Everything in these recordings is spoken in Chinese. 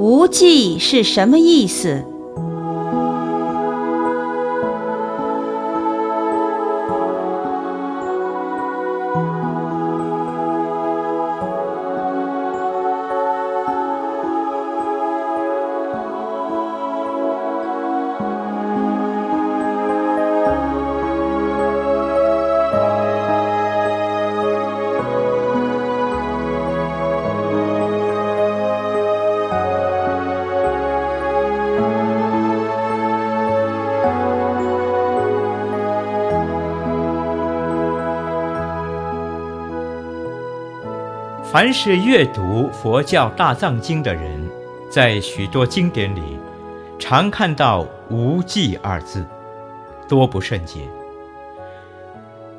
无忌是什么意思？凡是阅读佛教大藏经的人，在许多经典里，常看到“无记”二字，多不胜解。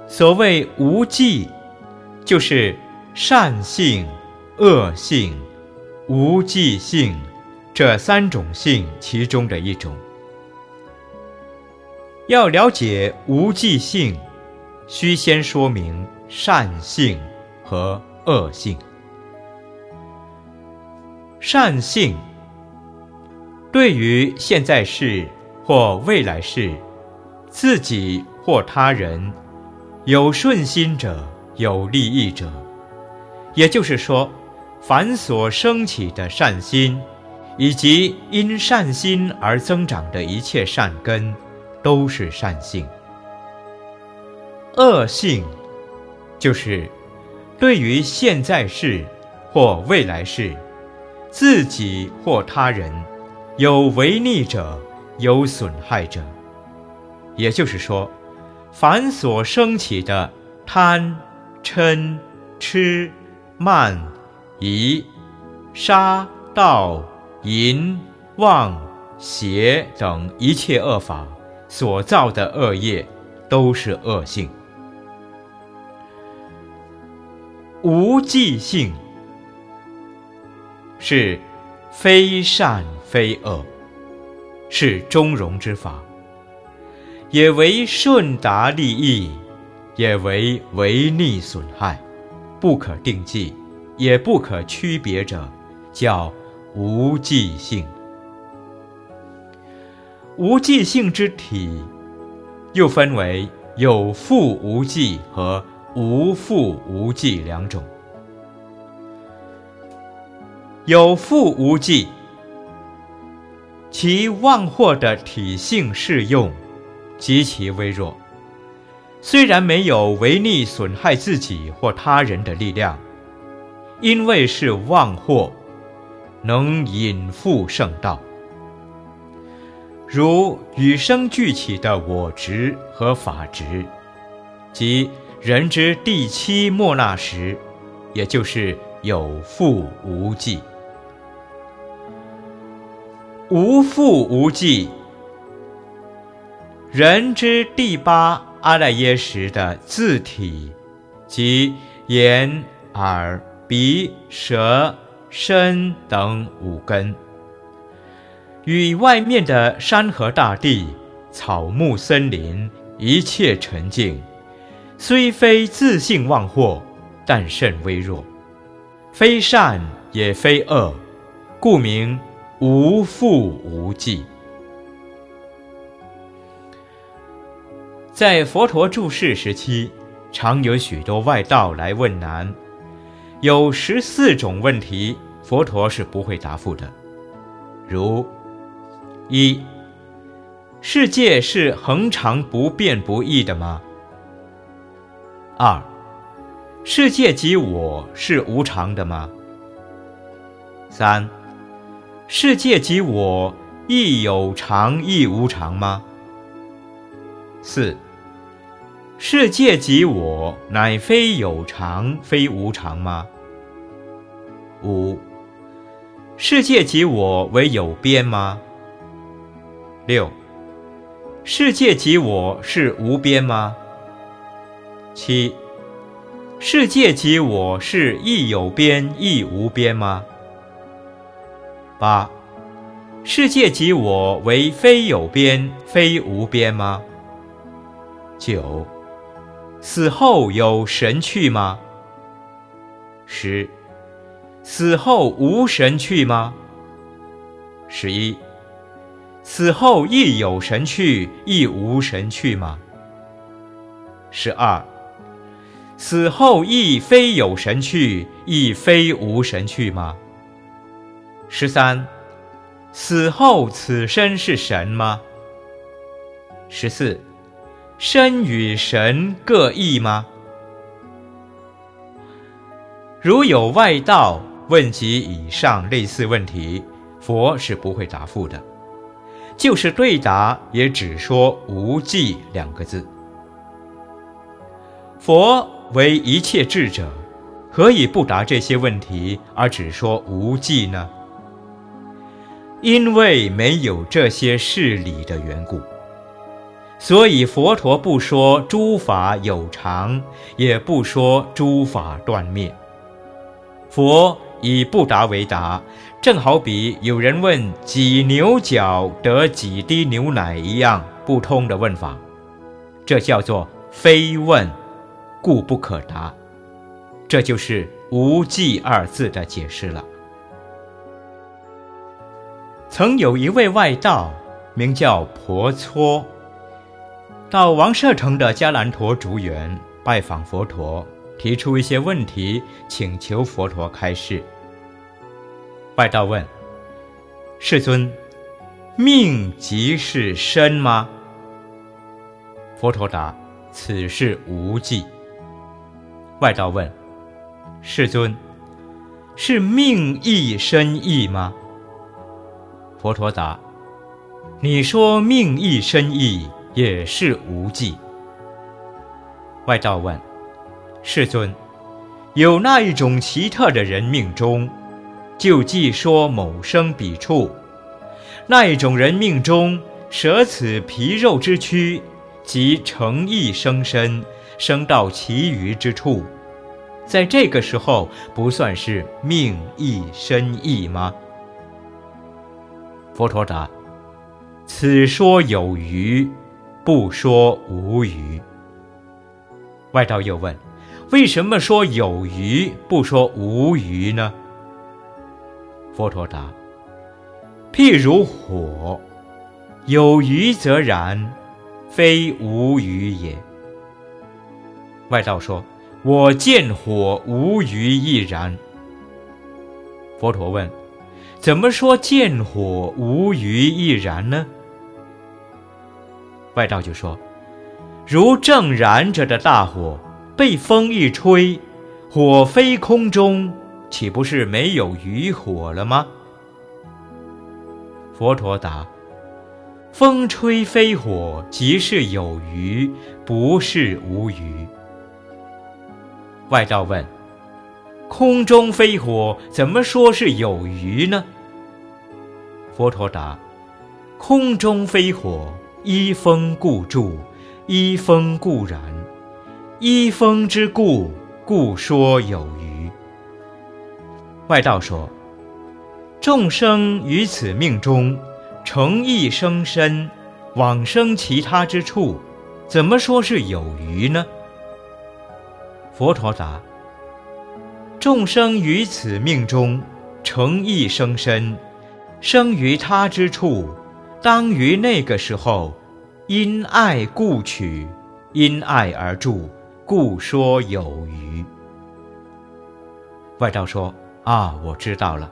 所谓“无记”，就是善性、恶性、无记性这三种性其中的一种。要了解无记性，需先说明善性和。恶性、善性，对于现在世或未来世，自己或他人，有顺心者，有利益者，也就是说，凡所升起的善心，以及因善心而增长的一切善根，都是善性。恶性，就是。对于现在世或未来世，自己或他人，有违逆者，有损害者。也就是说，凡所升起的贪、嗔、痴、慢、疑、杀、盗、淫、妄、邪等一切恶法所造的恶业，都是恶性。无记性是非善非恶，是中庸之法，也为顺达利益，也为违逆损害，不可定计，也不可区别者，叫无记性。无记性之体，又分为有复无记和。无复无忌两种，有复无忌，其妄惑的体性适用极其微弱。虽然没有违逆损害自己或他人的力量，因为是妄惑，能引复圣道，如与生俱起的我执和法执，即。人之第七末那时，也就是有复无忌。无复无忌。人之第八阿赖耶识的自体，即眼、耳、鼻、舌、身等五根，与外面的山河大地、草木森林一切沉静。虽非自性妄惑，但甚微弱，非善也非恶，故名无复无忌。在佛陀住世时期，常有许多外道来问难，有十四种问题，佛陀是不会答复的。如一，世界是恒常不变不异的吗？二，世界及我是无常的吗？三，世界及我亦有常亦无常吗？四，世界及我乃非有常非无常吗？五，世界及我为有边吗？六，世界及我是无边吗？七，世界及我是亦有边亦无边吗？八，世界及我为非有边非无边吗？九，死后有神去吗？十，死后无神去吗？十一，死后亦有神去，亦无神去吗？十二，死后亦非有神去，亦非无神去吗？十三，死后此身是神吗？十四，身与神各异吗？如有外道问及以上类似问题，佛是不会答复的；就是对答，也只说“无记”两个字。佛为一切智者，何以不答这些问题，而只说“无记”呢？因为没有这些事理的缘故，所以佛陀不说诸法有常，也不说诸法断灭。佛以不答为答，正好比有人问几牛角得几滴牛奶一样不通的问法，这叫做非问，故不可答。这就是“无记”二字的解释了。曾有一位外道，名叫婆娑，到王舍城的迦兰陀竹园拜访佛陀。提出一些问题，请求佛陀开示。外道问：“世尊，命即是身吗？”佛陀答：“此事无记。”外道问：“世尊，是命亦身意吗？”佛陀答：“你说命亦身意，也是无忌。”外道问。世尊，有那一种奇特的人命中，就既说某生彼处；那一种人命中舍此皮肉之躯，即成意生身，生到其余之处，在这个时候不算是命意深意吗？佛陀答：此说有余，不说无余。外道又问。为什么说有余不说无余呢？佛陀答：譬如火，有余则燃，非无余也。外道说：我见火无余亦然。佛陀问：怎么说见火无余亦然呢？外道就说：如正燃着的大火。被风一吹，火飞空中，岂不是没有余火了吗？佛陀答：风吹飞火，即是有余，不是无余。外道问：空中飞火，怎么说是有余呢？佛陀答：空中飞火，依风故住，依风故燃。依风之故，故说有余。外道说：众生于此命中，成意生身，往生其他之处，怎么说是有余呢？佛陀答：众生于此命中，成意生身，生于他之处，当于那个时候，因爱故取，因爱而住。故说有余。外道说：“啊，我知道了。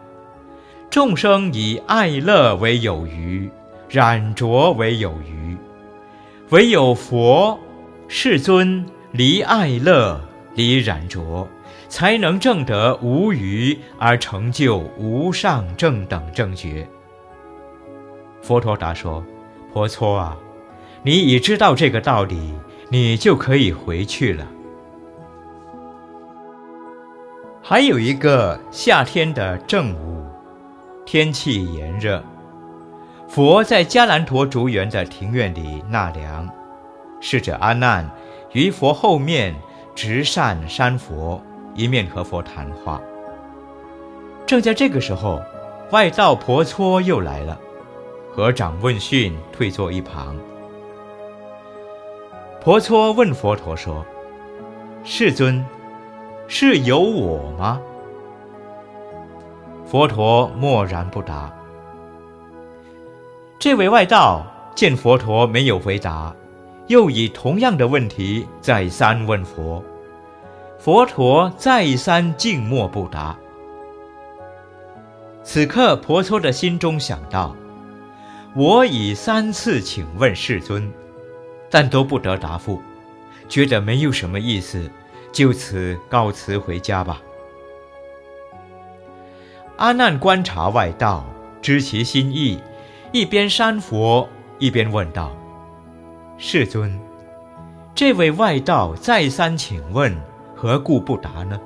众生以爱乐为有余，染着为有余，唯有佛世尊离爱乐，离染着，才能证得无余而成就无上正等正觉。”佛陀答说：“婆娑啊，你已知道这个道理。”你就可以回去了。还有一个夏天的正午，天气炎热，佛在迦兰陀竹园的庭院里纳凉。侍者阿难于佛后面直善山佛，一面和佛谈话。正在这个时候，外道婆娑又来了，合掌问讯，退坐一旁。婆娑问佛陀说：“世尊，是有我吗？”佛陀默然不答。这位外道见佛陀没有回答，又以同样的问题再三问佛，佛陀再三静默不答。此刻，婆娑的心中想到：我已三次请问世尊，但都不得答复，觉得没有什么意思，就此告辞回家吧。阿难观察外道，知其心意。一边山佛，一边问道：“世尊，这位外道再三请问，何故不答呢？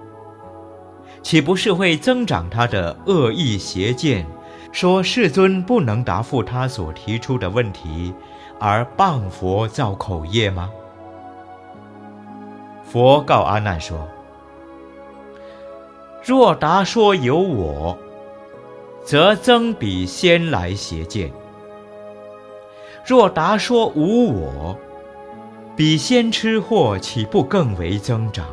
岂不是会增长他的恶意邪见，说世尊不能答复他所提出的问题，而谤佛造口业吗？”佛告阿难说：“若答说有我。”则增彼先来邪见。若答说无我，彼先吃货岂不更为增长？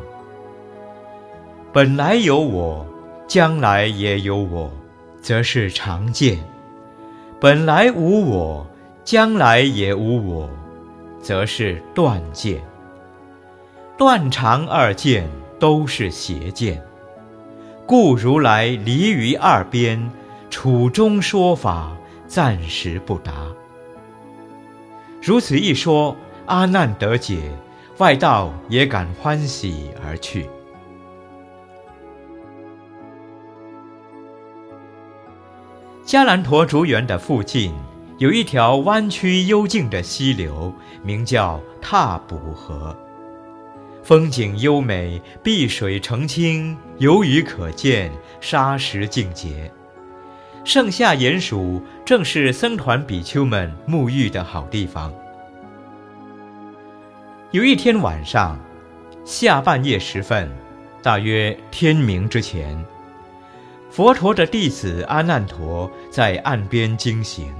本来有我，将来也有我，则是常见；本来无我，将来也无我，则是断见。断常二见都是邪见，故如来离于二边。处中说法暂时不答。如此一说，阿难得解，外道也感欢喜而去。迦兰陀竹园的附近有一条弯曲幽静的溪流，名叫踏补河，风景优美，碧水澄清，有鱼可见，沙石净洁。盛夏炎暑，正是僧团比丘们沐浴的好地方。有一天晚上，下半夜时分，大约天明之前，佛陀的弟子阿难陀在岸边经行。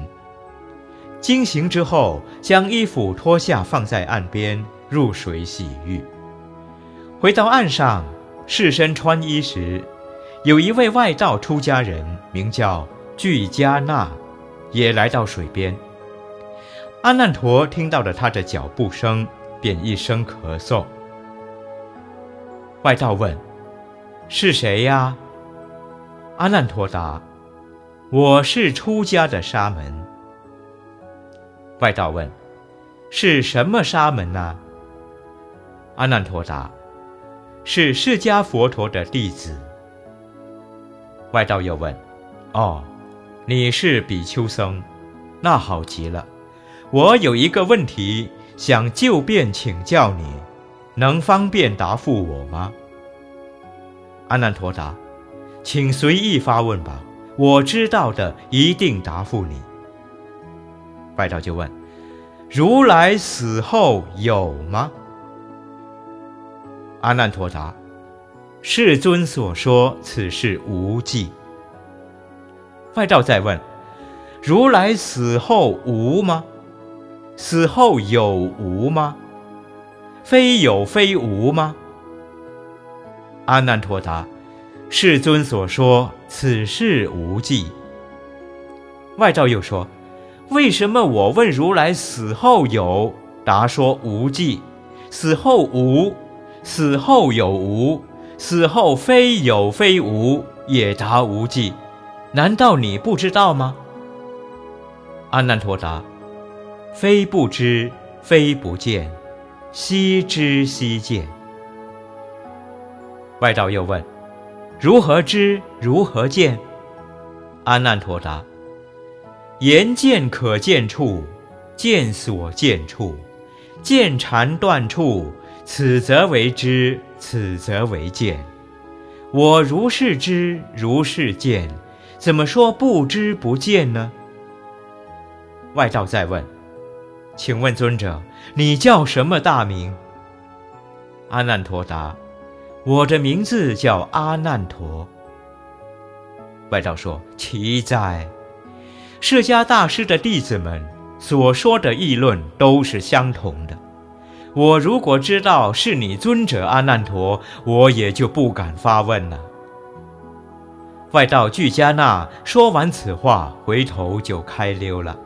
经行之后，将衣服脱下放在岸边，入水洗浴。回到岸上，试身穿衣时。有一位外道出家人，名叫俱迦那，也来到水边。阿难陀听到了他的脚步声，便一声咳嗽。外道问：“是谁呀？”阿难陀答：“我是出家的沙门。”外道问：“是什么沙门呢？”阿难陀答：“是释迦佛陀的弟子。”外道又问：“哦，你是比丘僧，那好极了。我有一个问题想就便请教你，能方便答复我吗？”阿难陀答：“请随意发问吧，我知道的一定答复你。”外道就问：“如来死后有吗？”阿难陀答。世尊所说，此事无忌。外道再问：如来死后无吗？死后有无吗？非有非无吗？阿难陀答：世尊所说，此事无忌。外道又说：为什么我问如来死后有，答说无忌；死后无，死后有无？死后非有非无，也答无忌，难道你不知道吗？阿难陀答：非不知，非不见，悉知悉见。外道又问：如何知？如何见？阿难陀答：言见可见处，见所见处，见禅断处。此则为知，此则为见。我如是知，如是见，怎么说不知不见呢？外道再问：“请问尊者，你叫什么大名？”阿难陀答：“我的名字叫阿难陀。”外道说：“奇哉！释迦大师的弟子们所说的议论都是相同的。”我如果知道是你尊者阿难陀，我也就不敢发问了。外道俱迦那说完此话，回头就开溜了。